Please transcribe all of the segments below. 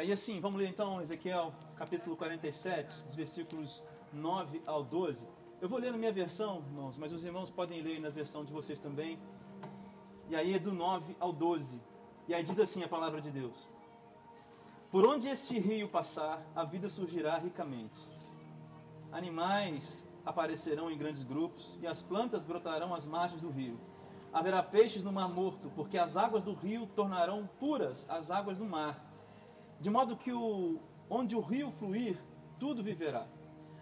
aí assim, vamos ler então Ezequiel capítulo 47, dos versículos 9 ao 12. Eu vou ler na minha versão, irmãos, mas os irmãos podem ler na versão de vocês também. E aí é do 9 ao 12. E aí diz assim a palavra de Deus: Por onde este rio passar, a vida surgirá ricamente. Animais aparecerão em grandes grupos, e as plantas brotarão às margens do rio. Haverá peixes no mar morto, porque as águas do rio tornarão puras as águas do mar. De modo que o, onde o rio fluir, tudo viverá.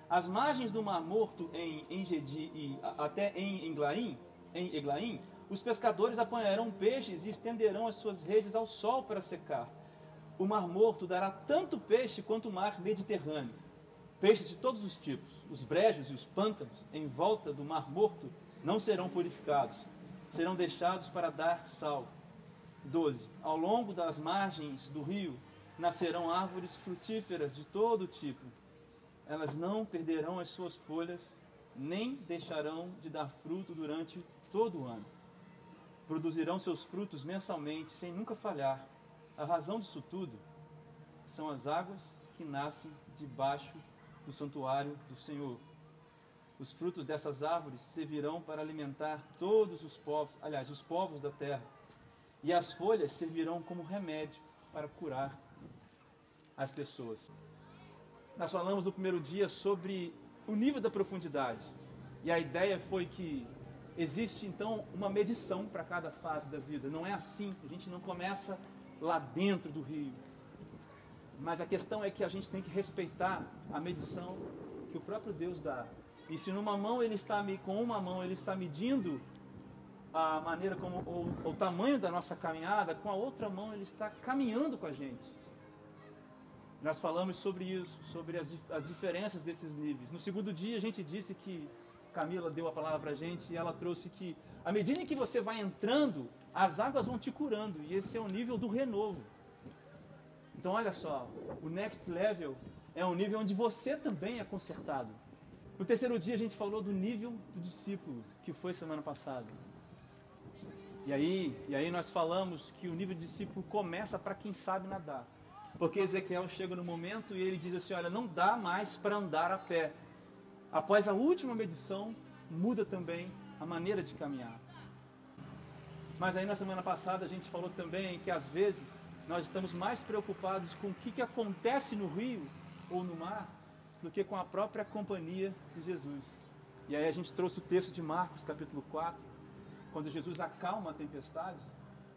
As margens do mar morto em Engedi e até em Englaim, em Eglaim, os pescadores apanharão peixes e estenderão as suas redes ao sol para secar. O mar morto dará tanto peixe quanto o mar Mediterrâneo. Peixes de todos os tipos, os brejos e os pântanos em volta do mar morto não serão purificados serão deixados para dar sal. 12. Ao longo das margens do rio nascerão árvores frutíferas de todo tipo. Elas não perderão as suas folhas, nem deixarão de dar fruto durante todo o ano. Produzirão seus frutos mensalmente, sem nunca falhar. A razão disso tudo são as águas que nascem debaixo do santuário do Senhor. Os frutos dessas árvores servirão para alimentar todos os povos, aliás, os povos da terra. E as folhas servirão como remédio para curar as pessoas. Nós falamos no primeiro dia sobre o nível da profundidade. E a ideia foi que existe então uma medição para cada fase da vida. Não é assim, a gente não começa lá dentro do rio. Mas a questão é que a gente tem que respeitar a medição que o próprio Deus dá e se numa mão ele está com uma mão ele está medindo a maneira como o, o tamanho da nossa caminhada, com a outra mão ele está caminhando com a gente. Nós falamos sobre isso, sobre as, as diferenças desses níveis. No segundo dia a gente disse que Camila deu a palavra para a gente e ela trouxe que à medida que você vai entrando, as águas vão te curando e esse é o nível do renovo. Então olha só, o next level é um nível onde você também é consertado. No terceiro dia a gente falou do nível do discípulo, que foi semana passada. E aí, e aí nós falamos que o nível de discípulo começa para quem sabe nadar. Porque Ezequiel chega no momento e ele diz assim: Olha, não dá mais para andar a pé. Após a última medição, muda também a maneira de caminhar. Mas aí na semana passada a gente falou também que às vezes nós estamos mais preocupados com o que, que acontece no rio ou no mar do que com a própria companhia de Jesus. E aí a gente trouxe o texto de Marcos, capítulo 4, quando Jesus acalma a tempestade,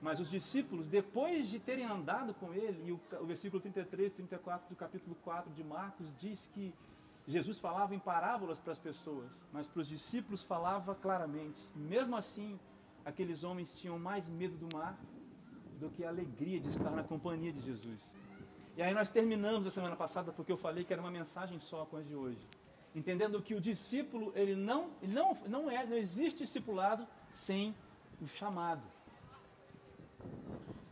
mas os discípulos, depois de terem andado com ele, e o, o versículo 33, 34 do capítulo 4 de Marcos diz que Jesus falava em parábolas para as pessoas, mas para os discípulos falava claramente. Mesmo assim, aqueles homens tinham mais medo do mar do que a alegria de estar na companhia de Jesus. E aí nós terminamos a semana passada porque eu falei que era uma mensagem só com a de hoje. Entendendo que o discípulo, ele não, ele não, não é, não existe discipulado sem o chamado.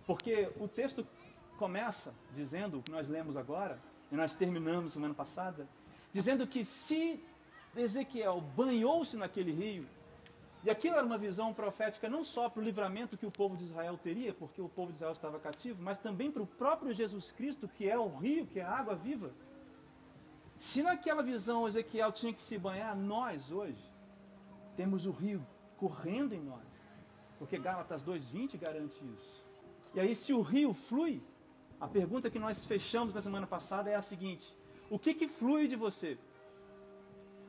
Porque o texto começa dizendo, o que nós lemos agora, e nós terminamos semana passada, dizendo que se Ezequiel banhou-se naquele rio, e aquilo era uma visão profética não só para o livramento que o povo de Israel teria, porque o povo de Israel estava cativo, mas também para o próprio Jesus Cristo, que é o rio, que é a água viva. Se naquela visão Ezequiel tinha que se banhar, nós hoje temos o rio correndo em nós. Porque Gálatas 2,20 garante isso. E aí, se o rio flui, a pergunta que nós fechamos na semana passada é a seguinte: o que, que flui de você?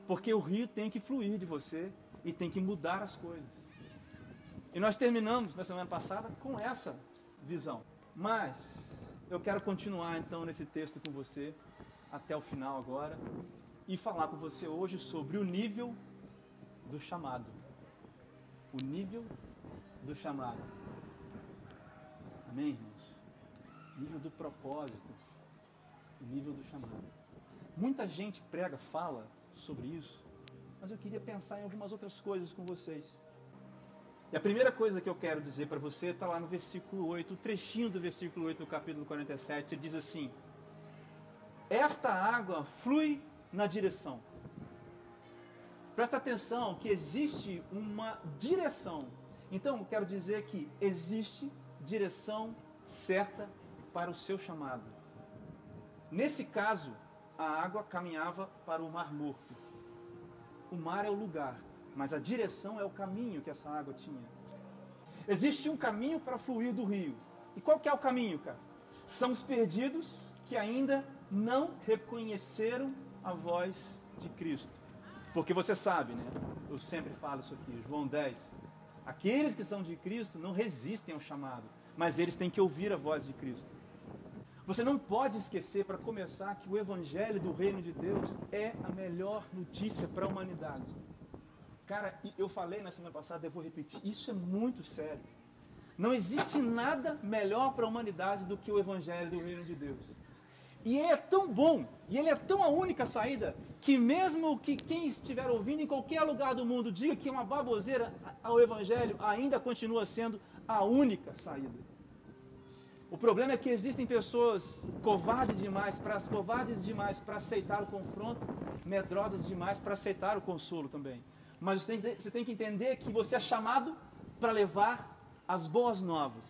Porque o rio tem que fluir de você e tem que mudar as coisas. E nós terminamos na semana passada com essa visão. Mas eu quero continuar então nesse texto com você até o final agora e falar com você hoje sobre o nível do chamado. O nível do chamado. Amém, irmãos? Nível do propósito. O nível do chamado. Muita gente prega, fala sobre isso, mas eu queria pensar em algumas outras coisas com vocês. E a primeira coisa que eu quero dizer para você está lá no versículo 8, o trechinho do versículo 8 do capítulo 47, ele diz assim: Esta água flui na direção. Presta atenção que existe uma direção. Então, quero dizer que existe direção certa para o seu chamado. Nesse caso, a água caminhava para o Mar Morto. O mar é o lugar, mas a direção é o caminho que essa água tinha. Existe um caminho para fluir do rio. E qual que é o caminho, cara? São os perdidos que ainda não reconheceram a voz de Cristo. Porque você sabe, né? Eu sempre falo isso aqui, João 10. Aqueles que são de Cristo não resistem ao chamado, mas eles têm que ouvir a voz de Cristo. Você não pode esquecer, para começar, que o Evangelho do Reino de Deus é a melhor notícia para a humanidade. Cara, eu falei na semana passada, eu vou repetir, isso é muito sério. Não existe nada melhor para a humanidade do que o Evangelho do Reino de Deus. E ele é tão bom, e ele é tão a única saída, que mesmo que quem estiver ouvindo em qualquer lugar do mundo diga que é uma baboseira ao Evangelho, ainda continua sendo a única saída. O problema é que existem pessoas covardes demais para covardes demais para aceitar o confronto, medrosas demais para aceitar o consolo também. Mas você tem, você tem que entender que você é chamado para levar as boas novas.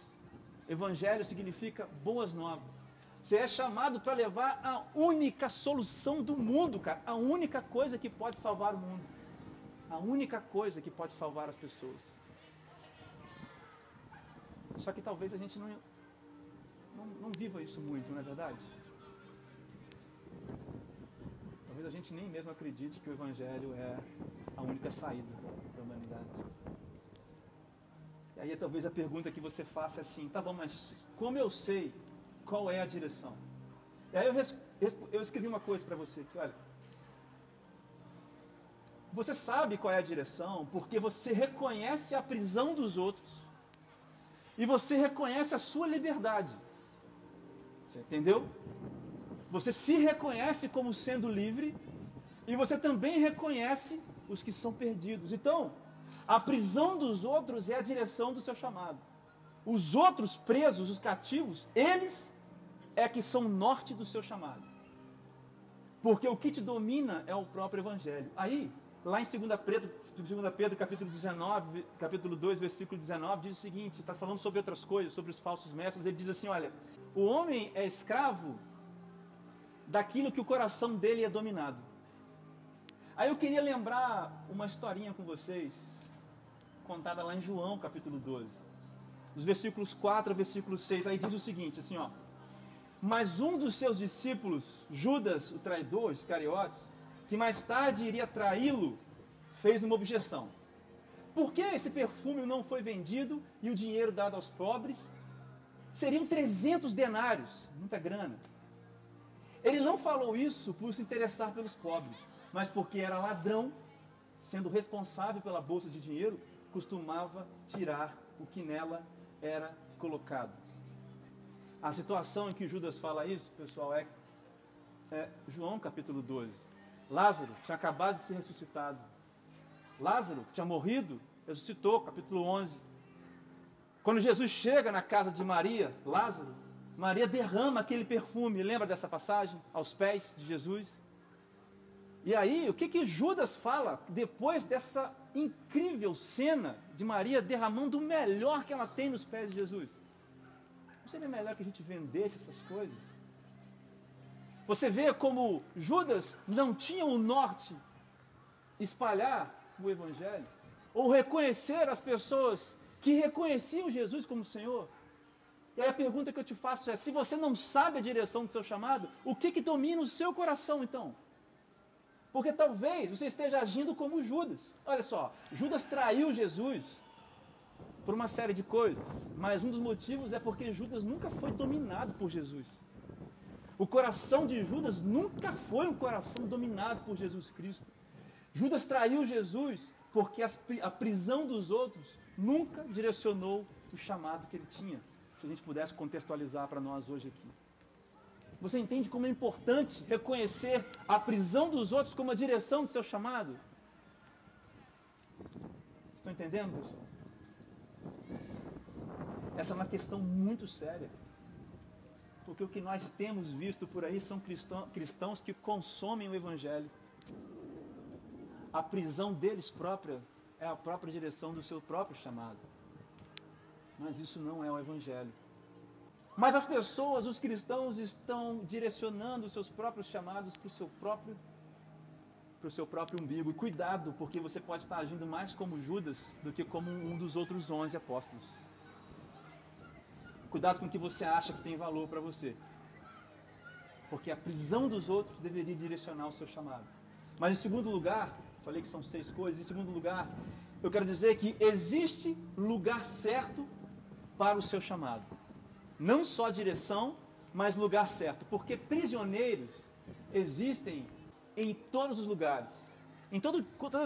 Evangelho significa boas novas. Você é chamado para levar a única solução do mundo, cara. A única coisa que pode salvar o mundo. A única coisa que pode salvar as pessoas. Só que talvez a gente não, não, não viva isso muito, não é verdade? Talvez a gente nem mesmo acredite que o Evangelho é a única saída da humanidade. E aí talvez a pergunta que você faça é assim, tá bom, mas como eu sei qual é a direção. E aí eu, eu escrevi uma coisa para você que, olha, você sabe qual é a direção porque você reconhece a prisão dos outros e você reconhece a sua liberdade. Você entendeu? Você se reconhece como sendo livre e você também reconhece os que são perdidos. Então, a prisão dos outros é a direção do seu chamado. Os outros presos, os cativos, eles é que são norte do seu chamado. Porque o que te domina é o próprio Evangelho. Aí, lá em 2 Pedro, 2 Pedro capítulo 19, capítulo 2, versículo 19, diz o seguinte, está falando sobre outras coisas, sobre os falsos mestres, ele diz assim, olha, o homem é escravo daquilo que o coração dele é dominado. Aí eu queria lembrar uma historinha com vocês, contada lá em João capítulo 12. Dos versículos 4 ao versículo 6, aí diz o seguinte, assim ó, mas um dos seus discípulos, Judas, o traidor, Iscariotes, que mais tarde iria traí-lo, fez uma objeção. Por que esse perfume não foi vendido e o dinheiro dado aos pobres? Seriam 300 denários, muita grana. Ele não falou isso por se interessar pelos pobres, mas porque era ladrão, sendo responsável pela bolsa de dinheiro, costumava tirar o que nela era colocado. A situação em que Judas fala isso, pessoal, é, é João capítulo 12. Lázaro tinha acabado de ser ressuscitado. Lázaro tinha morrido, ressuscitou, capítulo 11. Quando Jesus chega na casa de Maria, Lázaro, Maria derrama aquele perfume, lembra dessa passagem? Aos pés de Jesus. E aí, o que, que Judas fala depois dessa incrível cena de Maria derramando o melhor que ela tem nos pés de Jesus? Seria melhor que a gente vendesse essas coisas? Você vê como Judas não tinha o norte espalhar o Evangelho, ou reconhecer as pessoas que reconheciam Jesus como Senhor. E aí a pergunta que eu te faço é: se você não sabe a direção do seu chamado, o que, que domina o seu coração então? Porque talvez você esteja agindo como Judas. Olha só, Judas traiu Jesus, por uma série de coisas, mas um dos motivos é porque Judas nunca foi dominado por Jesus. O coração de Judas nunca foi um coração dominado por Jesus Cristo. Judas traiu Jesus porque a prisão dos outros nunca direcionou o chamado que ele tinha. Se a gente pudesse contextualizar para nós hoje aqui. Você entende como é importante reconhecer a prisão dos outros como a direção do seu chamado? Estão entendendo, pessoal? Essa é uma questão muito séria. Porque o que nós temos visto por aí são cristãos que consomem o Evangelho. A prisão deles própria é a própria direção do seu próprio chamado. Mas isso não é o Evangelho. Mas as pessoas, os cristãos, estão direcionando os seus próprios chamados para o seu próprio para o seu próprio umbigo. E cuidado, porque você pode estar agindo mais como Judas do que como um dos outros onze apóstolos. Cuidado com o que você acha que tem valor para você. Porque a prisão dos outros deveria direcionar o seu chamado. Mas em segundo lugar, falei que são seis coisas, em segundo lugar, eu quero dizer que existe lugar certo para o seu chamado. Não só direção, mas lugar certo. Porque prisioneiros existem em todos os lugares, em todo,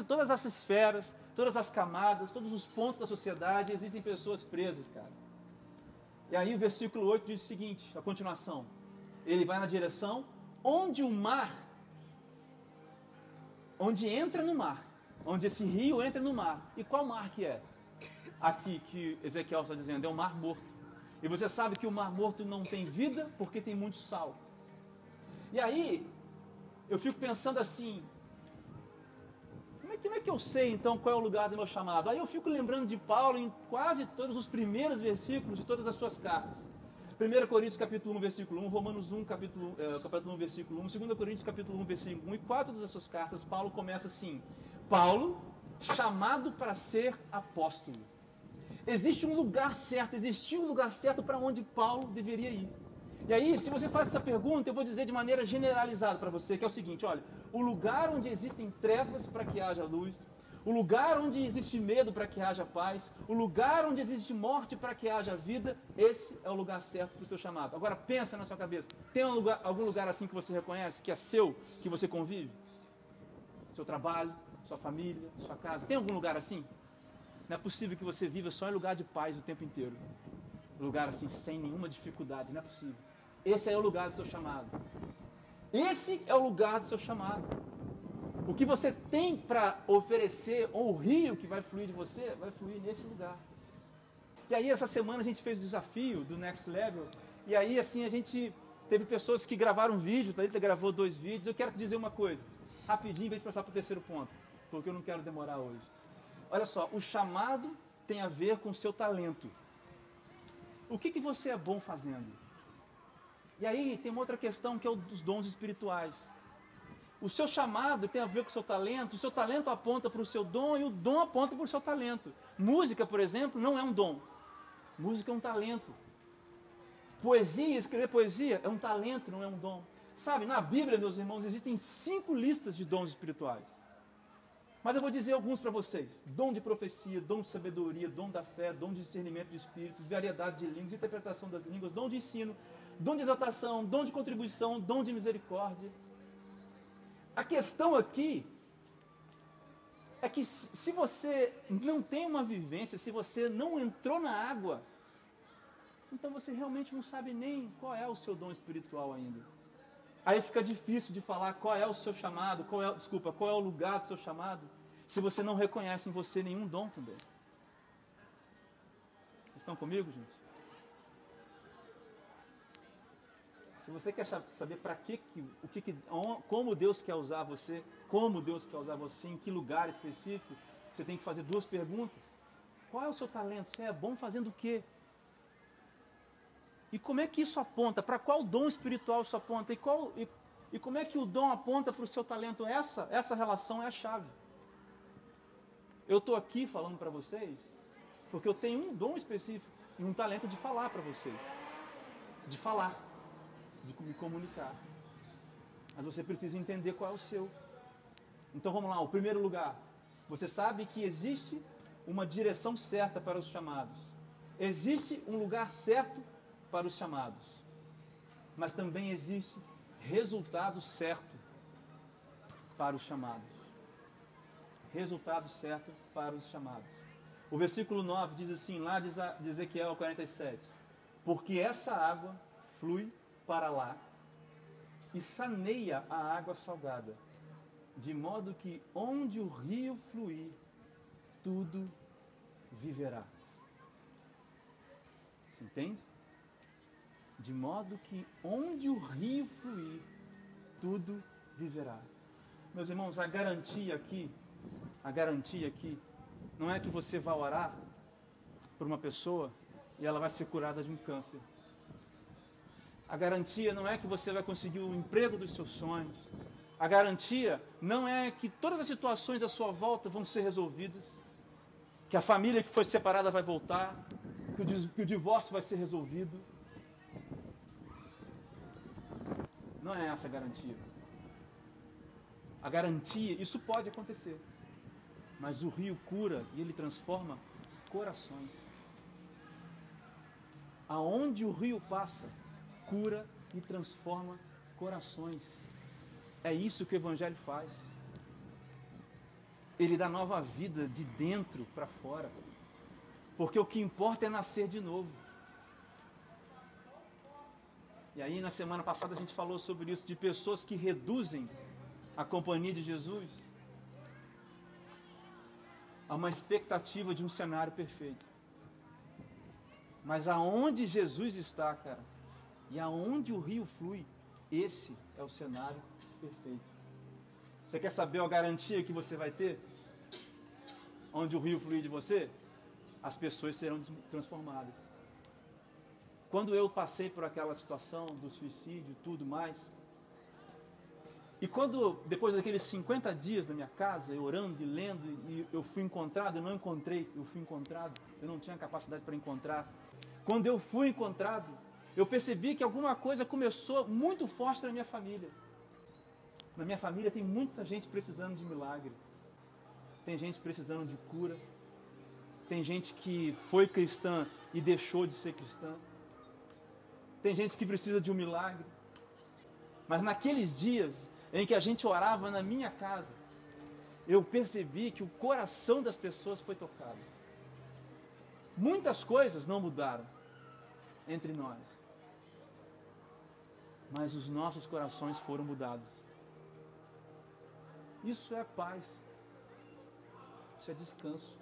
todas, as esferas, todas as camadas, todos os pontos da sociedade, existem pessoas presas, cara. E aí o versículo 8 diz o seguinte, a continuação. Ele vai na direção onde o mar, onde entra no mar, onde esse rio entra no mar. E qual mar que é? Aqui que Ezequiel está dizendo, é o mar morto. E você sabe que o mar morto não tem vida porque tem muito sal. E aí, eu fico pensando assim, como é, que eu sei então qual é o lugar do meu chamado? Aí eu fico lembrando de Paulo em quase todos os primeiros versículos de todas as suas cartas. 1 Coríntios capítulo 1, versículo 1, Romanos 1, capítulo, é, capítulo 1, versículo 1, 2 Coríntios capítulo 1, versículo 1, e quatro das suas cartas, Paulo começa assim, Paulo, chamado para ser apóstolo. Existe um lugar certo, existiu um lugar certo para onde Paulo deveria ir. E aí, se você faz essa pergunta, eu vou dizer de maneira generalizada para você, que é o seguinte, olha, o lugar onde existem trevas para que haja luz, o lugar onde existe medo para que haja paz, o lugar onde existe morte para que haja vida, esse é o lugar certo para o seu chamado. Agora pensa na sua cabeça, tem um lugar, algum lugar assim que você reconhece, que é seu, que você convive? Seu trabalho, sua família, sua casa, tem algum lugar assim? Não é possível que você viva só em lugar de paz o tempo inteiro. Lugar assim, sem nenhuma dificuldade, não é possível. Esse é o lugar do seu chamado. Esse é o lugar do seu chamado. O que você tem para oferecer, ou o rio que vai fluir de você, vai fluir nesse lugar. E aí, essa semana a gente fez o desafio do Next Level. E aí, assim, a gente teve pessoas que gravaram um vídeo, ele gravou dois vídeos. Eu quero te dizer uma coisa, rapidinho, para gente passar para o terceiro ponto, porque eu não quero demorar hoje. Olha só, o chamado tem a ver com o seu talento. O que, que você é bom fazendo? E aí tem uma outra questão que é o dos dons espirituais. O seu chamado tem a ver com o seu talento, o seu talento aponta para o seu dom e o dom aponta para o seu talento. Música, por exemplo, não é um dom. Música é um talento. Poesia, escrever poesia é um talento, não é um dom. Sabe, na Bíblia, meus irmãos, existem cinco listas de dons espirituais. Mas eu vou dizer alguns para vocês: dom de profecia, dom de sabedoria, dom da fé, dom de discernimento de espírito, variedade de línguas, interpretação das línguas, dom de ensino, dom de exaltação, dom de contribuição, dom de misericórdia. A questão aqui é que se você não tem uma vivência, se você não entrou na água, então você realmente não sabe nem qual é o seu dom espiritual ainda. Aí fica difícil de falar qual é o seu chamado, qual é, desculpa, qual é o lugar do seu chamado, se você não reconhece em você nenhum dom também. Estão comigo, gente? Se você quer saber para que, o que, como Deus quer usar você, como Deus quer usar você, em que lugar específico, você tem que fazer duas perguntas. Qual é o seu talento? Você é bom fazendo o quê? E como é que isso aponta? Para qual dom espiritual isso aponta? E, qual, e, e como é que o dom aponta para o seu talento? Essa, essa relação é a chave. Eu estou aqui falando para vocês porque eu tenho um dom específico e um talento de falar para vocês. De falar, de me comunicar. Mas você precisa entender qual é o seu. Então vamos lá, o primeiro lugar. Você sabe que existe uma direção certa para os chamados. Existe um lugar certo para os chamados, mas também existe resultado certo para os chamados. Resultado certo para os chamados. O versículo 9 diz assim, lá de Ezequiel 47: Porque essa água flui para lá e saneia a água salgada, de modo que onde o rio fluir, tudo viverá. Você entende? de modo que onde o rio fluir, tudo viverá. Meus irmãos, a garantia aqui, a garantia aqui, não é que você vá orar por uma pessoa e ela vai ser curada de um câncer. A garantia não é que você vai conseguir o emprego dos seus sonhos. A garantia não é que todas as situações à sua volta vão ser resolvidas. Que a família que foi separada vai voltar. Que o, que o divórcio vai ser resolvido. Não é essa a garantia. A garantia, isso pode acontecer. Mas o rio cura e ele transforma corações. Aonde o rio passa, cura e transforma corações. É isso que o Evangelho faz. Ele dá nova vida de dentro para fora. Porque o que importa é nascer de novo. E aí, na semana passada, a gente falou sobre isso, de pessoas que reduzem a companhia de Jesus a uma expectativa de um cenário perfeito. Mas aonde Jesus está, cara, e aonde o rio flui, esse é o cenário perfeito. Você quer saber a garantia que você vai ter? Onde o rio flui de você? As pessoas serão transformadas. Quando eu passei por aquela situação do suicídio tudo mais, e quando, depois daqueles 50 dias na minha casa, orando e lendo, e eu fui encontrado, eu não encontrei, eu fui encontrado, eu não tinha capacidade para encontrar. Quando eu fui encontrado, eu percebi que alguma coisa começou muito forte na minha família. Na minha família tem muita gente precisando de milagre. Tem gente precisando de cura. Tem gente que foi cristã e deixou de ser cristã. Tem gente que precisa de um milagre. Mas naqueles dias em que a gente orava na minha casa, eu percebi que o coração das pessoas foi tocado. Muitas coisas não mudaram entre nós, mas os nossos corações foram mudados. Isso é paz. Isso é descanso.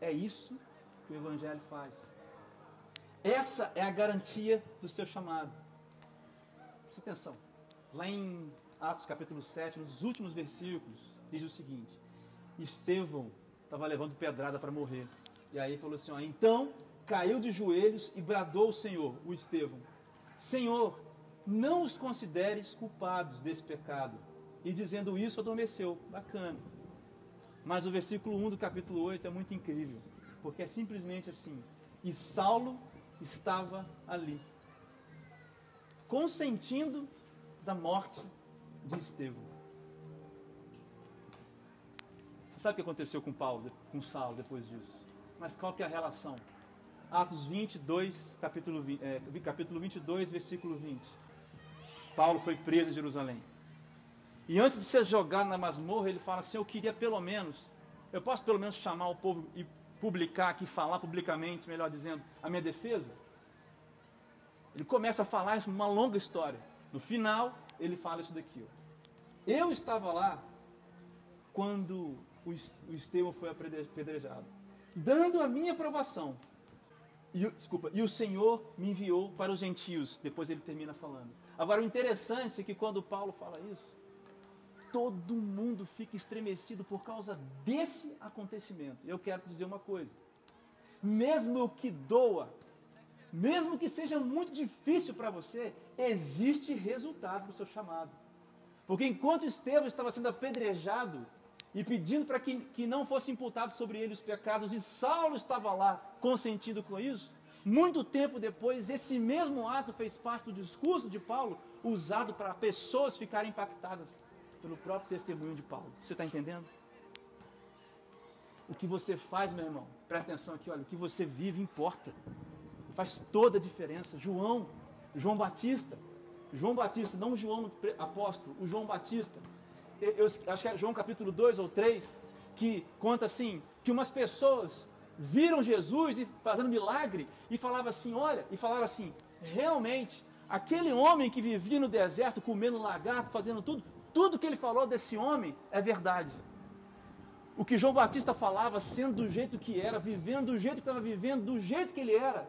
É isso que o Evangelho faz. Essa é a garantia do seu chamado. Presta atenção. Lá em Atos capítulo 7, nos últimos versículos, diz o seguinte: Estevão estava levando pedrada para morrer. E aí falou assim: ó, então caiu de joelhos e bradou ao Senhor, o Estevão: Senhor, não os consideres culpados desse pecado. E dizendo isso, adormeceu. Bacana. Mas o versículo 1 do capítulo 8 é muito incrível, porque é simplesmente assim: E Saulo estava ali, consentindo da morte de Estevão. Você sabe o que aconteceu com Paulo, com Saulo depois disso? Mas qual que é a relação? Atos 22, capítulo, 20, é, capítulo 22, versículo 20. Paulo foi preso em Jerusalém. E antes de ser jogado na masmorra, ele fala assim: Eu queria pelo menos, eu posso pelo menos chamar o povo e publicar aqui, falar publicamente, melhor dizendo, a minha defesa? Ele começa a falar uma longa história. No final, ele fala isso daqui. Ó. Eu estava lá quando o Estevão foi apedrejado, dando a minha aprovação. E, desculpa, e o Senhor me enviou para os gentios. Depois ele termina falando. Agora, o interessante é que quando Paulo fala isso, todo mundo fica estremecido por causa desse acontecimento. Eu quero dizer uma coisa: mesmo que doa, mesmo que seja muito difícil para você, existe resultado para o seu chamado. Porque enquanto Estevão estava sendo apedrejado e pedindo para que, que não fosse imputado sobre ele os pecados, e Saulo estava lá consentindo com isso, muito tempo depois, esse mesmo ato fez parte do discurso de Paulo, usado para pessoas ficarem impactadas pelo próprio testemunho de Paulo. Você está entendendo? O que você faz, meu irmão, presta atenção aqui, olha, o que você vive importa. Faz toda a diferença. João, João Batista, João Batista, não João apóstolo, o João Batista. Eu, eu acho que é João capítulo 2 ou 3, que conta assim, que umas pessoas viram Jesus fazendo milagre e falava assim, olha, e falaram assim, realmente, aquele homem que vivia no deserto comendo lagarto, fazendo tudo, tudo que ele falou desse homem é verdade. O que João Batista falava, sendo do jeito que era, vivendo do jeito que estava vivendo, do jeito que ele era,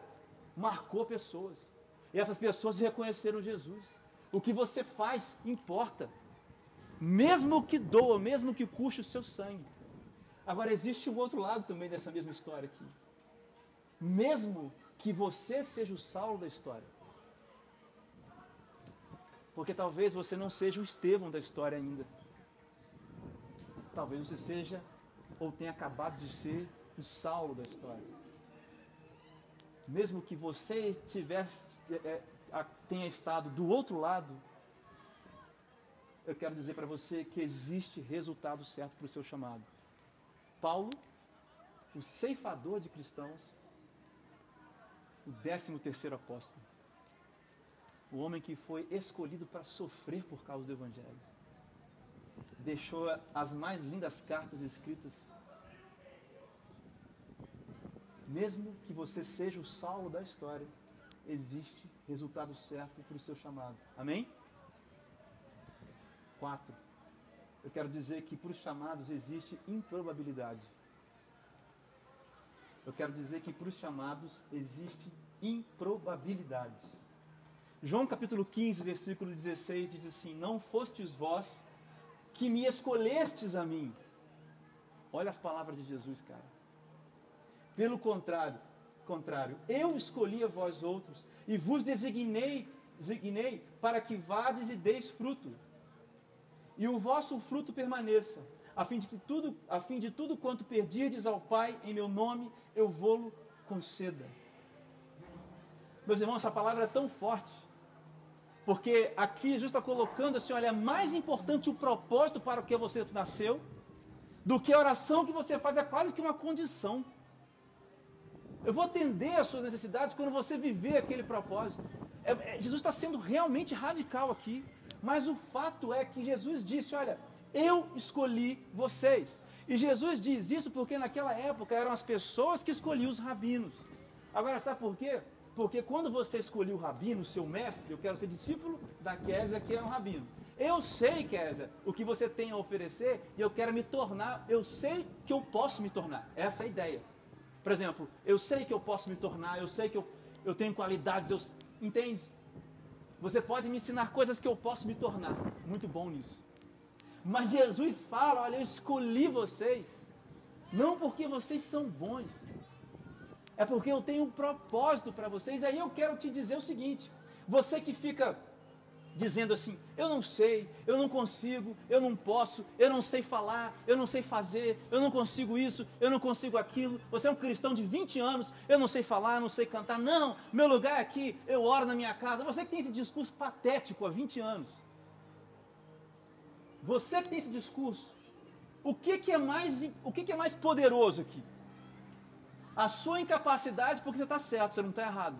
marcou pessoas. E essas pessoas reconheceram Jesus. O que você faz importa. Mesmo que doa, mesmo que custe o seu sangue. Agora, existe um outro lado também dessa mesma história aqui. Mesmo que você seja o Saulo da história. Porque talvez você não seja o Estevão da história ainda. Talvez você seja ou tenha acabado de ser o Saulo da história. Mesmo que você tivesse, é, é, tenha estado do outro lado, eu quero dizer para você que existe resultado certo para o seu chamado. Paulo, o ceifador de cristãos, o décimo terceiro apóstolo, o homem que foi escolhido para sofrer por causa do Evangelho, deixou as mais lindas cartas escritas. Mesmo que você seja o salvo da história, existe resultado certo para o seu chamado. Amém? Quatro. Eu quero dizer que para os chamados existe improbabilidade. Eu quero dizer que para os chamados existe improbabilidade. João capítulo 15, versículo 16 diz assim: Não fostes vós que me escolhestes a mim. Olha as palavras de Jesus, cara. Pelo contrário, contrário, eu escolhi a vós outros e vos designei, designei para que vades e deis fruto. E o vosso fruto permaneça, a fim de que tudo, a fim de tudo quanto perdirdes ao Pai em meu nome, eu vou-lo conceda. Meus irmãos, essa palavra é tão forte porque aqui Jesus está colocando assim: olha, é mais importante o propósito para o que você nasceu do que a oração que você faz, é quase que uma condição. Eu vou atender às suas necessidades quando você viver aquele propósito. É, é, Jesus está sendo realmente radical aqui. Mas o fato é que Jesus disse: Olha, eu escolhi vocês. E Jesus diz isso porque naquela época eram as pessoas que escolhiam os rabinos. Agora, sabe por quê? Porque quando você escolheu o rabino, seu mestre, eu quero ser discípulo da Késia, que é um rabino. Eu sei, Késia, o que você tem a oferecer e eu quero me tornar, eu sei que eu posso me tornar. Essa é a ideia. Por exemplo, eu sei que eu posso me tornar, eu sei que eu, eu tenho qualidades, eu, entende? Você pode me ensinar coisas que eu posso me tornar. Muito bom nisso. Mas Jesus fala: olha, eu escolhi vocês, não porque vocês são bons, é porque eu tenho um propósito para vocês. Aí eu quero te dizer o seguinte: você que fica dizendo assim, eu não sei, eu não consigo, eu não posso, eu não sei falar, eu não sei fazer, eu não consigo isso, eu não consigo aquilo. Você é um cristão de 20 anos, eu não sei falar, não sei cantar. Não, meu lugar é aqui, eu oro na minha casa. Você que tem esse discurso patético há 20 anos. Você que tem esse discurso, o que, que é mais o que, que é mais poderoso aqui? A sua incapacidade, porque você está certo, você não está errado.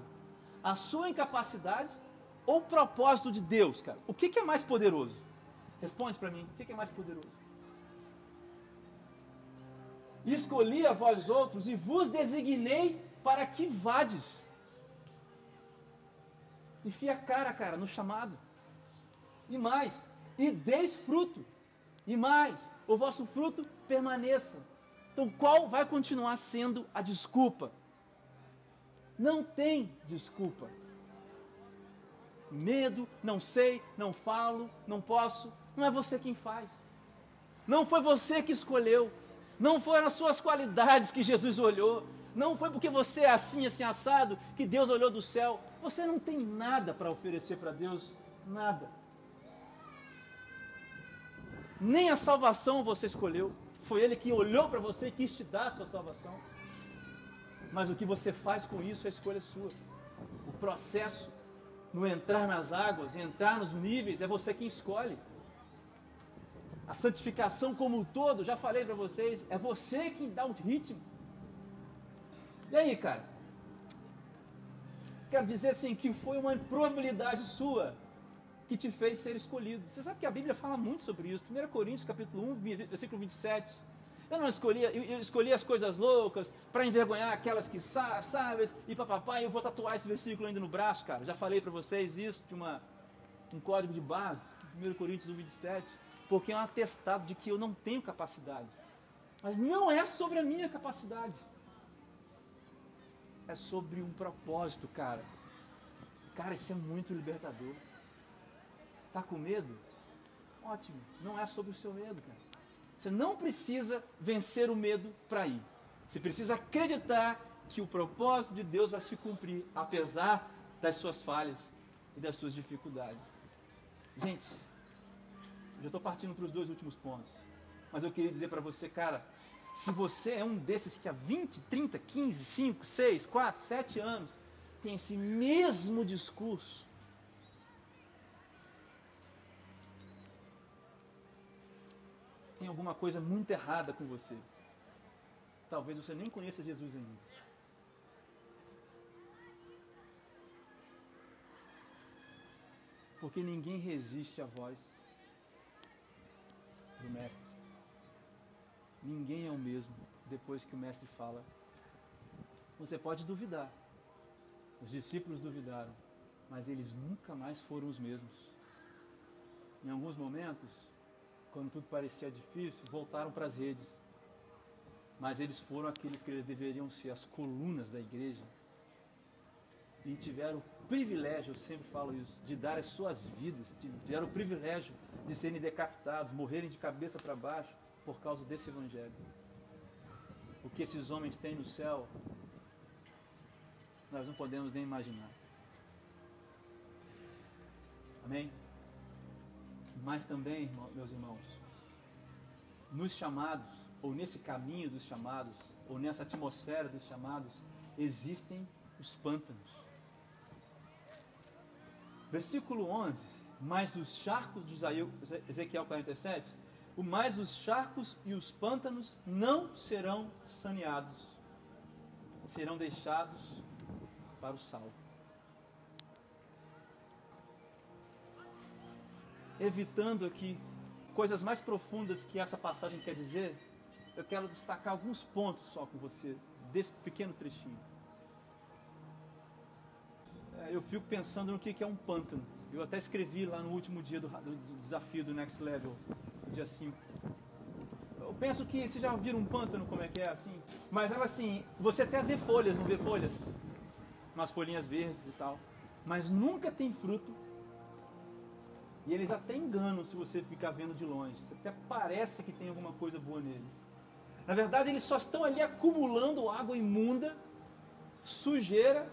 A sua incapacidade ou o propósito de Deus, cara? O que, que é mais poderoso? Responde para mim, o que, que é mais poderoso? Escolhi a vós outros e vos designei para que vades. Enfia a cara, cara, no chamado. E mais, e deis fruto. E mais, o vosso fruto permaneça. Então, qual vai continuar sendo a desculpa? Não tem desculpa. Medo, não sei, não falo, não posso. Não é você quem faz. Não foi você que escolheu. Não foram as suas qualidades que Jesus olhou. Não foi porque você é assim, assim, assado, que Deus olhou do céu. Você não tem nada para oferecer para Deus. Nada. Nem a salvação você escolheu. Foi Ele que olhou para você e quis te dar a sua salvação. Mas o que você faz com isso é escolha sua. O processo no entrar nas águas, entrar nos níveis, é você quem escolhe. A santificação como um todo, já falei para vocês, é você quem dá o ritmo. E aí, cara? Quero dizer assim que foi uma improbabilidade sua que te fez ser escolhido. Você sabe que a Bíblia fala muito sobre isso. 1 Coríntios capítulo 1, versículo 27. Eu não escolhi, eu escolhi as coisas loucas para envergonhar aquelas que sabem e papapá, eu vou tatuar esse versículo ainda no braço, cara. Já falei para vocês isso de uma, um código de base, 1 Coríntios 1, 27, porque é um atestado de que eu não tenho capacidade. Mas não é sobre a minha capacidade. É sobre um propósito, cara. Cara, isso é muito libertador. Está com medo? Ótimo. Não é sobre o seu medo, cara. Você não precisa vencer o medo para ir. Você precisa acreditar que o propósito de Deus vai se cumprir, apesar das suas falhas e das suas dificuldades. Gente, já estou partindo para os dois últimos pontos. Mas eu queria dizer para você, cara, se você é um desses que há 20, 30, 15, 5, 6, 4, 7 anos tem esse mesmo discurso, tem alguma coisa muito errada com você. Talvez você nem conheça Jesus ainda. Porque ninguém resiste à voz do Mestre. Ninguém é o mesmo depois que o Mestre fala. Você pode duvidar. Os discípulos duvidaram, mas eles nunca mais foram os mesmos. Em alguns momentos, quando tudo parecia difícil, voltaram para as redes. Mas eles foram aqueles que eles deveriam ser as colunas da igreja. E tiveram o privilégio, eu sempre falo isso, de dar as suas vidas, tiveram o privilégio de serem decapitados, morrerem de cabeça para baixo por causa desse evangelho. O que esses homens têm no céu, nós não podemos nem imaginar. Amém? Mas também, meus irmãos, nos chamados, ou nesse caminho dos chamados, ou nessa atmosfera dos chamados, existem os pântanos. Versículo 11, mais dos charcos de Ezequiel 47, o mais os charcos e os pântanos não serão saneados, serão deixados para o sal. Evitando aqui coisas mais profundas que essa passagem quer dizer, eu quero destacar alguns pontos só com você, desse pequeno trechinho. É, eu fico pensando no que é um pântano. Eu até escrevi lá no último dia do, do desafio do Next Level, dia 5. Eu penso que vocês já viram um pântano como é que é assim, mas ela assim, você até vê folhas, não vê folhas? Umas folhinhas verdes e tal, mas nunca tem fruto e eles até enganam se você ficar vendo de longe. Você até parece que tem alguma coisa boa neles. Na verdade, eles só estão ali acumulando água imunda, sujeira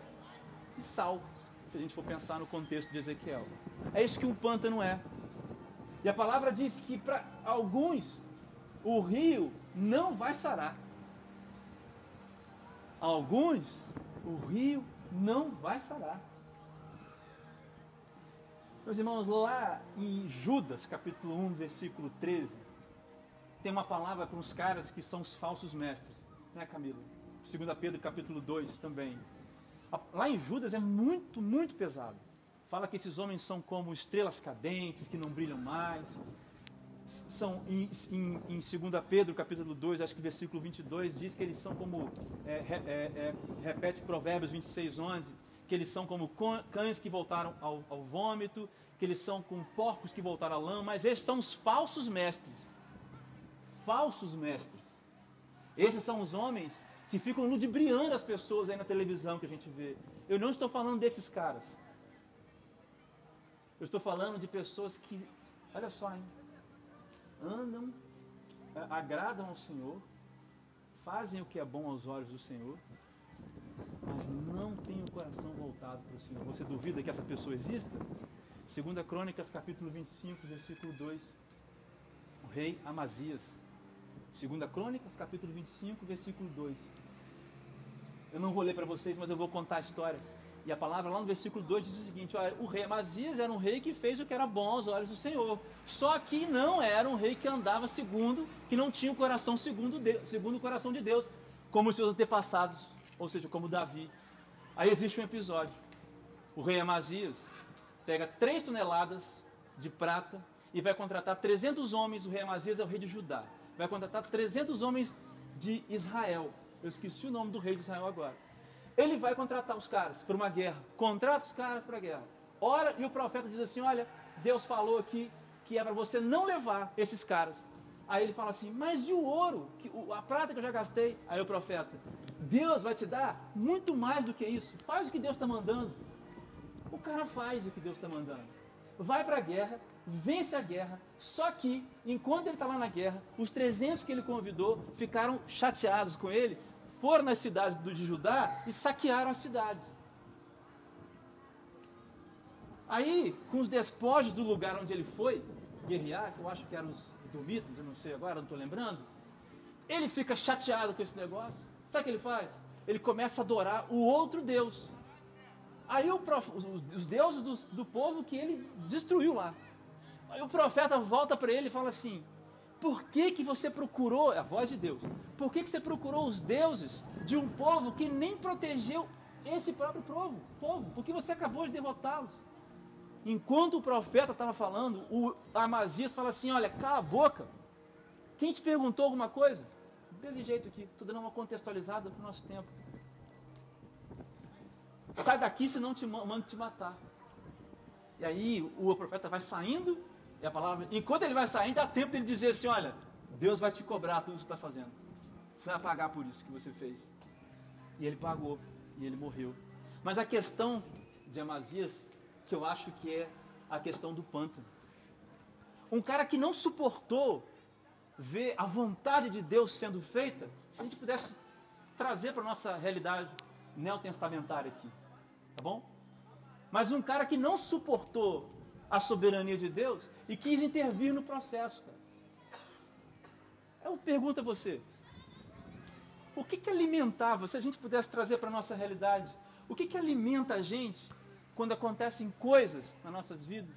e sal. Se a gente for pensar no contexto de Ezequiel. É isso que um pântano é. E a palavra diz que para alguns o rio não vai sarar. Alguns o rio não vai sarar. Meus irmãos, lá em Judas, capítulo 1, versículo 13, tem uma palavra para uns caras que são os falsos mestres, né, Camila? 2 Pedro, capítulo 2 também. Lá em Judas é muito, muito pesado. Fala que esses homens são como estrelas cadentes, que não brilham mais. São em, em, em 2 Pedro, capítulo 2, acho que versículo 22, diz que eles são como, é, é, é, repete Provérbios 26, 11, que eles são como cães que voltaram ao, ao vômito, que eles são como porcos que voltaram à lã, mas esses são os falsos mestres. Falsos mestres. Esses são os homens que ficam ludibriando as pessoas aí na televisão que a gente vê. Eu não estou falando desses caras. Eu estou falando de pessoas que, olha só, hein, andam, agradam ao Senhor, fazem o que é bom aos olhos do Senhor, mas não tem o coração voltado para o Senhor. Você duvida que essa pessoa exista? Segunda Crônicas, capítulo 25, versículo 2. O rei Amazias. Segunda Crônicas, capítulo 25, versículo 2. Eu não vou ler para vocês, mas eu vou contar a história. E a palavra lá no versículo 2 diz o seguinte: olha, o rei Amazias era um rei que fez o que era bom aos olhos do Senhor. Só que não era um rei que andava segundo, que não tinha o coração segundo, Deus, segundo o coração de Deus, como os seus antepassados ou seja, como Davi. Aí existe um episódio. O rei Amazias pega 3 toneladas de prata e vai contratar 300 homens. O rei Amazias é o rei de Judá. Vai contratar 300 homens de Israel. Eu esqueci o nome do rei de Israel agora. Ele vai contratar os caras para uma guerra. Contrata os caras para a guerra. Ora, e o profeta diz assim: Olha, Deus falou aqui que é para você não levar esses caras. Aí ele fala assim: Mas e o ouro? Que, a prata que eu já gastei? Aí o profeta: Deus vai te dar muito mais do que isso. Faz o que Deus está mandando. O cara faz o que Deus está mandando. Vai para a guerra, vence a guerra. Só que, enquanto ele está lá na guerra, os 300 que ele convidou ficaram chateados com ele, foram nas cidades de Judá e saquearam as cidades. Aí, com os despojos do lugar onde ele foi guerrear, que eu acho que eram os domitas, eu não sei agora, não estou lembrando, ele fica chateado com esse negócio. Sabe o que ele faz? Ele começa a adorar o outro Deus. Aí prof... os deuses do, do povo que ele destruiu lá. Aí o profeta volta para ele e fala assim: Por que, que você procurou, é a voz de Deus, por que, que você procurou os deuses de um povo que nem protegeu esse próprio povo? povo porque você acabou de derrotá-los. Enquanto o profeta estava falando, o Amazias fala assim: Olha, cala a boca. Quem te perguntou alguma coisa? Desse jeito aqui, estou dando uma contextualizada para o nosso tempo. Sai daqui, senão te mando te matar. E aí o profeta vai saindo, e a palavra, enquanto ele vai saindo, dá tempo dele dizer assim: Olha, Deus vai te cobrar tudo o que você está fazendo. Você vai pagar por isso que você fez. E ele pagou, e ele morreu. Mas a questão de Amazias, que eu acho que é a questão do pântano. Um cara que não suportou ver a vontade de Deus sendo feita, se a gente pudesse trazer para a nossa realidade neotestamentária aqui, tá bom? Mas um cara que não suportou a soberania de Deus e quis intervir no processo, cara. Eu pergunto a você, o que que alimentava, se a gente pudesse trazer para a nossa realidade, o que que alimenta a gente quando acontecem coisas nas nossas vidas?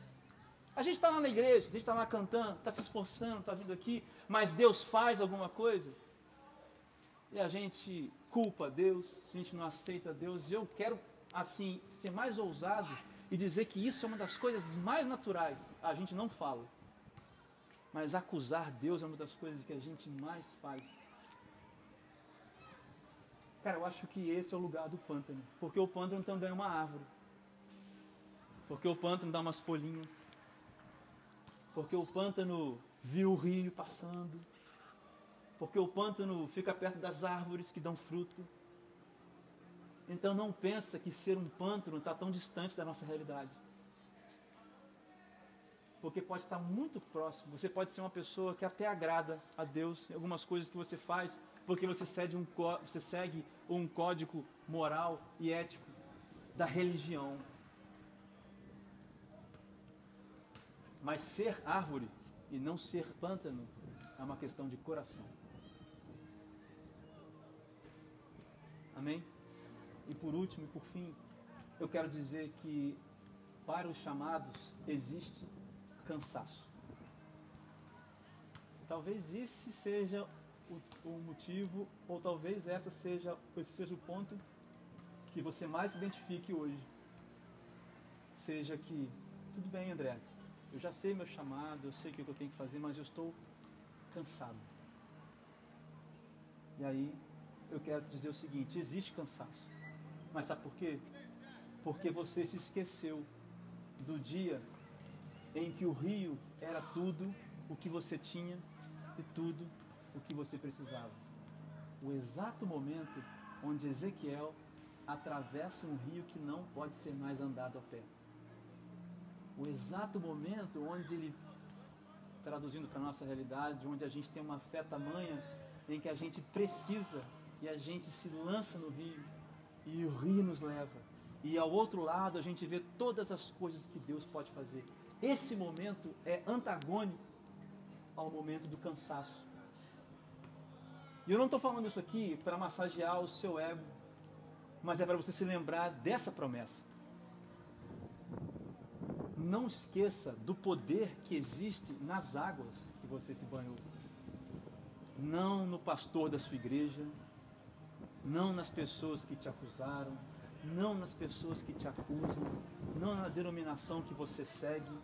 A gente está lá na igreja, a gente está lá cantando, está se esforçando, está vindo aqui, mas Deus faz alguma coisa e a gente culpa Deus, a gente não aceita Deus. Eu quero, assim, ser mais ousado e dizer que isso é uma das coisas mais naturais. A gente não fala, mas acusar Deus é uma das coisas que a gente mais faz. Cara, eu acho que esse é o lugar do pântano, porque o pântano também é uma árvore. Porque o pântano dá umas folhinhas porque o pântano viu o rio passando, porque o pântano fica perto das árvores que dão fruto. Então não pensa que ser um pântano está tão distante da nossa realidade. Porque pode estar muito próximo. Você pode ser uma pessoa que até agrada a Deus em algumas coisas que você faz, porque você segue um, você segue um código moral e ético da religião. Mas ser árvore e não ser pântano é uma questão de coração. Amém? E por último e por fim, eu quero dizer que para os chamados existe cansaço. Talvez esse seja o, o, motivo, ou talvez essa seja, esse seja o ponto que você mais se identifique hoje. Seja que, tudo bem, André, eu já sei meu chamado, eu sei o que eu tenho que fazer, mas eu estou cansado. E aí eu quero dizer o seguinte: existe cansaço. Mas sabe por quê? Porque você se esqueceu do dia em que o rio era tudo o que você tinha e tudo o que você precisava. O exato momento onde Ezequiel atravessa um rio que não pode ser mais andado a pé o exato momento onde ele, traduzindo para a nossa realidade, onde a gente tem uma fé tamanha em que a gente precisa e a gente se lança no rio e o rio nos leva. E ao outro lado a gente vê todas as coisas que Deus pode fazer. Esse momento é antagônico ao momento do cansaço. E eu não estou falando isso aqui para massagear o seu ego, mas é para você se lembrar dessa promessa não esqueça do poder que existe nas águas que você se banhou. Não no pastor da sua igreja, não nas pessoas que te acusaram, não nas pessoas que te acusam, não na denominação que você segue,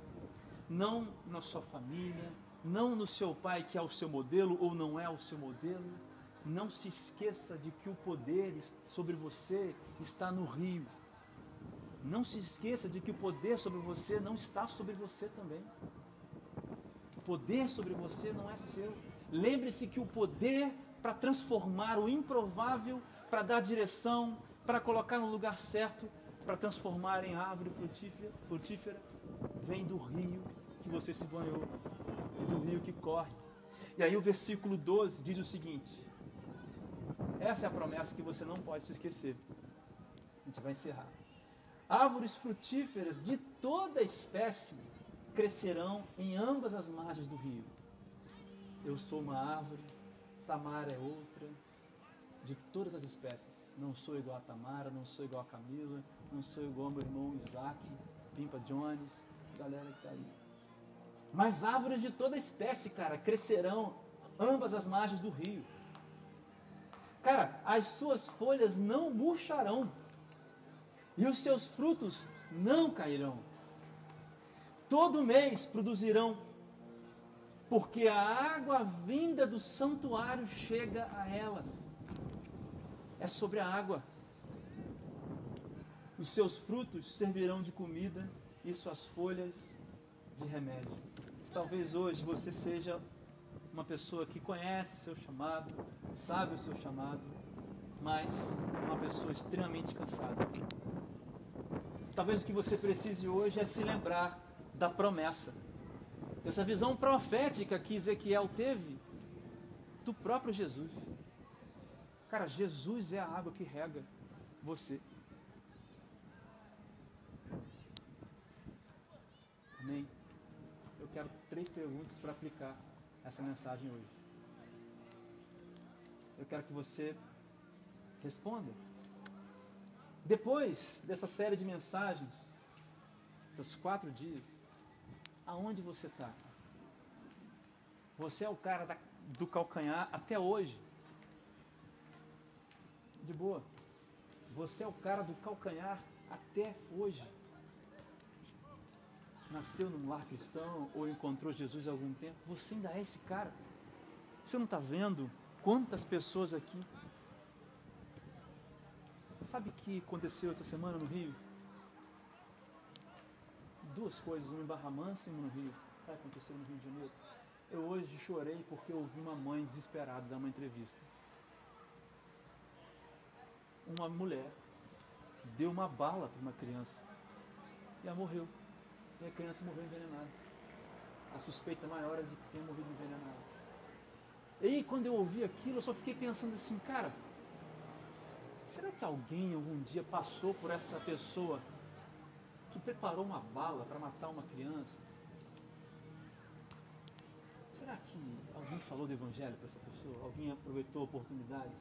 não na sua família, não no seu pai que é o seu modelo ou não é o seu modelo. Não se esqueça de que o poder sobre você está no rio não se esqueça de que o poder sobre você não está sobre você também. O poder sobre você não é seu. Lembre-se que o poder para transformar o improvável, para dar direção, para colocar no lugar certo, para transformar em árvore frutífera, frutífera, vem do rio que você se banhou e do rio que corre. E aí o versículo 12 diz o seguinte: Essa é a promessa que você não pode se esquecer. A gente vai encerrar. Árvores frutíferas de toda espécie crescerão em ambas as margens do rio. Eu sou uma árvore, Tamara é outra, de todas as espécies. Não sou igual a Tamara, não sou igual a Camila, não sou igual ao meu irmão Isaac, Pimpa Jones, galera que está aí. Mas árvores de toda espécie, cara, crescerão ambas as margens do rio. Cara, as suas folhas não murcharão e os seus frutos não cairão. Todo mês produzirão, porque a água vinda do santuário chega a elas. É sobre a água. Os seus frutos servirão de comida e suas folhas de remédio. Talvez hoje você seja uma pessoa que conhece seu chamado, sabe o seu chamado, mas uma pessoa extremamente cansada. Talvez o que você precise hoje é se lembrar da promessa, dessa visão profética que Ezequiel teve do próprio Jesus. Cara, Jesus é a água que rega você. Amém? Eu quero três perguntas para aplicar essa mensagem hoje. Eu quero que você responda. Depois dessa série de mensagens, esses quatro dias, aonde você está? Você é o cara da, do calcanhar até hoje. De boa. Você é o cara do calcanhar até hoje. Nasceu num lar cristão ou encontrou Jesus há algum tempo. Você ainda é esse cara. Você não está vendo quantas pessoas aqui. Sabe o que aconteceu essa semana no Rio? Duas coisas, uma em e uma no Rio. Sabe o que aconteceu no Rio de Janeiro? Eu hoje chorei porque ouvi uma mãe desesperada dar uma entrevista. Uma mulher deu uma bala para uma criança e ela morreu. E a criança morreu envenenada. A suspeita maior é de que tenha morrido envenenada. E aí, quando eu ouvi aquilo, eu só fiquei pensando assim, cara, será que alguém algum dia passou por essa pessoa que preparou uma bala para matar uma criança? Será que alguém falou do evangelho para essa pessoa? Alguém aproveitou a oportunidade?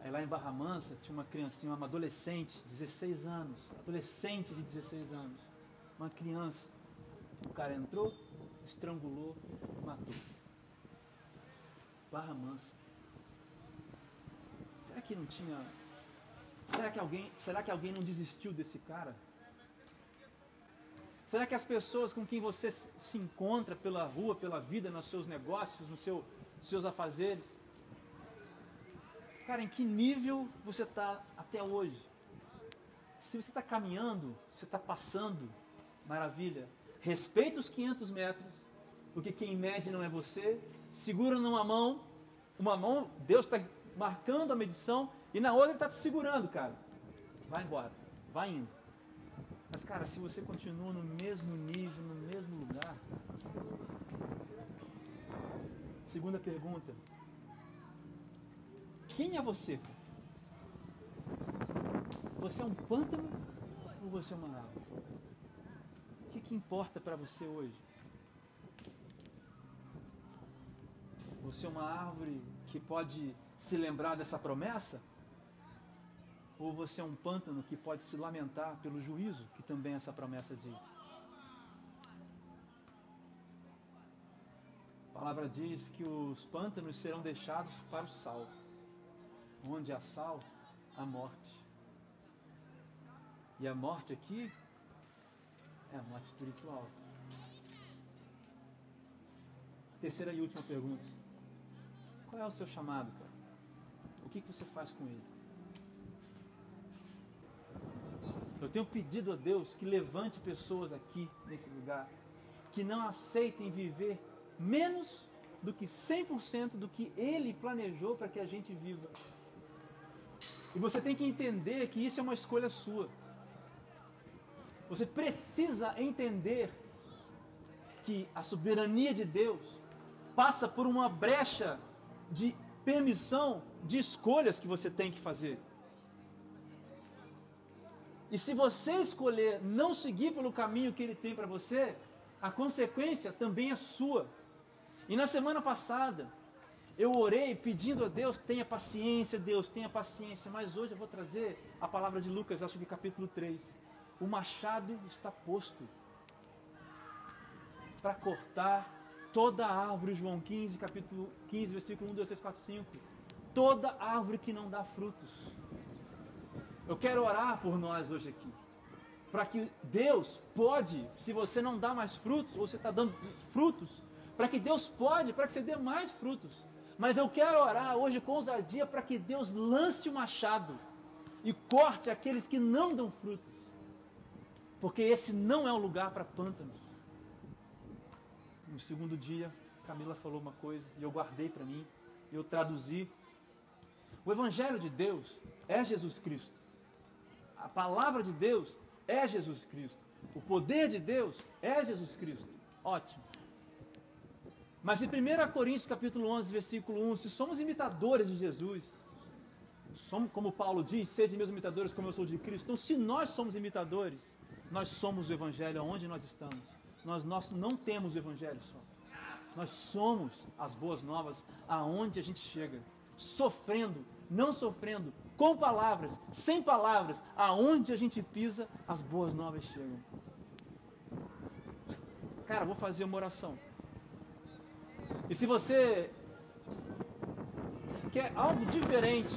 Aí lá em Barra Mansa tinha uma criancinha, uma adolescente, 16 anos, adolescente de 16 anos, uma criança. O cara entrou, estrangulou, matou. Barra Mansa. Que não tinha. Será que alguém, será que alguém não desistiu desse cara? Será que as pessoas com quem você se encontra pela rua, pela vida, nos seus negócios, nos seu, seus afazeres, Cara, em que nível você está até hoje? Se você está caminhando, você está passando, maravilha. Respeita os 500 metros, porque quem mede não é você. Segura numa mão, uma mão, Deus está marcando a medição, e na outra Ele está te segurando, cara. Vai embora, vai indo. Mas, cara, se você continua no mesmo nível, no mesmo lugar. Segunda pergunta: quem é você? Você é um pântano ou você é uma árvore? O que, que importa para você hoje? Você é uma árvore que pode se lembrar dessa promessa? Ou você é um pântano que pode se lamentar pelo juízo que também essa promessa diz? A palavra diz que os pântanos serão deixados para o sal onde há sal, há morte. E a morte aqui é a morte espiritual. Terceira e última pergunta. Qual é o seu chamado, cara? Que, que você faz com ele? Eu tenho pedido a Deus que levante pessoas aqui nesse lugar que não aceitem viver menos do que 100% do que Ele planejou para que a gente viva. E você tem que entender que isso é uma escolha sua. Você precisa entender que a soberania de Deus passa por uma brecha de permissão de escolhas que você tem que fazer. E se você escolher não seguir pelo caminho que ele tem para você, a consequência também é sua. E na semana passada, eu orei pedindo a Deus, tenha paciência, Deus, tenha paciência. Mas hoje eu vou trazer a palavra de Lucas, acho que capítulo 3. O machado está posto para cortar toda árvore, João 15, capítulo 15, versículo 1, 2, 3, 4, 5. Toda árvore que não dá frutos. Eu quero orar por nós hoje aqui. Para que Deus pode, se você não dá mais frutos, ou você está dando frutos, para que Deus pode, para que você dê mais frutos. Mas eu quero orar hoje com ousadia para que Deus lance o machado e corte aqueles que não dão frutos. Porque esse não é o lugar para pântanos. No segundo dia, Camila falou uma coisa e eu guardei para mim, eu traduzi. O Evangelho de Deus é Jesus Cristo. A palavra de Deus é Jesus Cristo. O poder de Deus é Jesus Cristo. Ótimo. Mas em 1 Coríntios capítulo 11, versículo 1, se somos imitadores de Jesus, somos, como Paulo diz, sede meus imitadores como eu sou de Cristo. Então, se nós somos imitadores, nós somos o Evangelho aonde nós estamos. Nós, nós não temos o Evangelho só. Nós somos as boas novas aonde a gente chega. Sofrendo, não sofrendo, com palavras, sem palavras, aonde a gente pisa, as boas novas chegam. Cara, vou fazer uma oração. E se você quer algo diferente,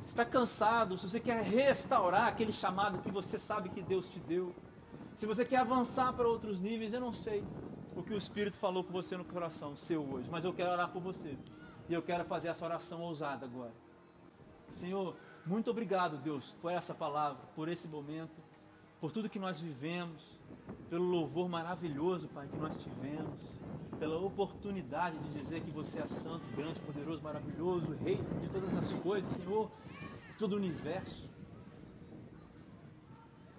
se está cansado, se você quer restaurar aquele chamado que você sabe que Deus te deu, se você quer avançar para outros níveis, eu não sei o que o Espírito falou com você no coração seu hoje, mas eu quero orar por você. E eu quero fazer essa oração ousada agora. Senhor, muito obrigado, Deus, por essa palavra, por esse momento, por tudo que nós vivemos, pelo louvor maravilhoso, Pai, que nós tivemos pela oportunidade de dizer que você é santo, grande, poderoso, maravilhoso, rei de todas as coisas, Senhor, de todo o universo.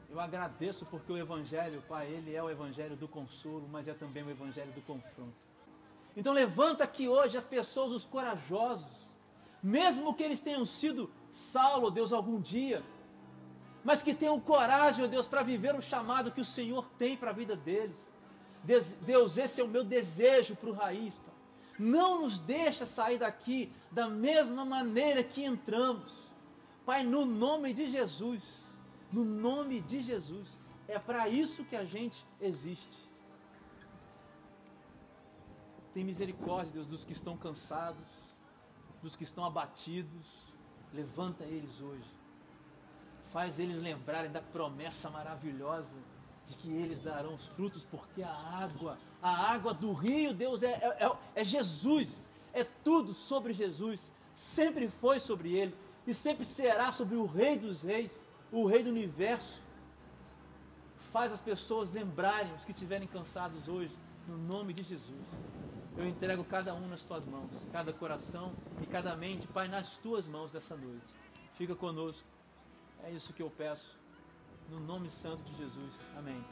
Eu agradeço porque o Evangelho, Pai, ele é o Evangelho do consolo, mas é também o Evangelho do confronto. Então levanta aqui hoje as pessoas, os corajosos, mesmo que eles tenham sido Saulo, Deus, algum dia, mas que tenham coragem, ó Deus, para viver o chamado que o Senhor tem para a vida deles Deus, esse é o meu desejo para o raiz, Pai. Não nos deixa sair daqui da mesma maneira que entramos. Pai, no nome de Jesus, no nome de Jesus, é para isso que a gente existe. Tem misericórdia, Deus, dos que estão cansados, dos que estão abatidos. Levanta eles hoje. Faz eles lembrarem da promessa maravilhosa de que eles darão os frutos, porque a água, a água do rio, Deus, é, é, é, é Jesus, é tudo sobre Jesus, sempre foi sobre ele e sempre será sobre o Rei dos Reis, o Rei do universo. Faz as pessoas lembrarem, os que estiverem cansados hoje, no nome de Jesus. Eu entrego cada um nas tuas mãos, cada coração e cada mente, Pai, nas tuas mãos dessa noite. Fica conosco. É isso que eu peço no nome santo de Jesus. Amém.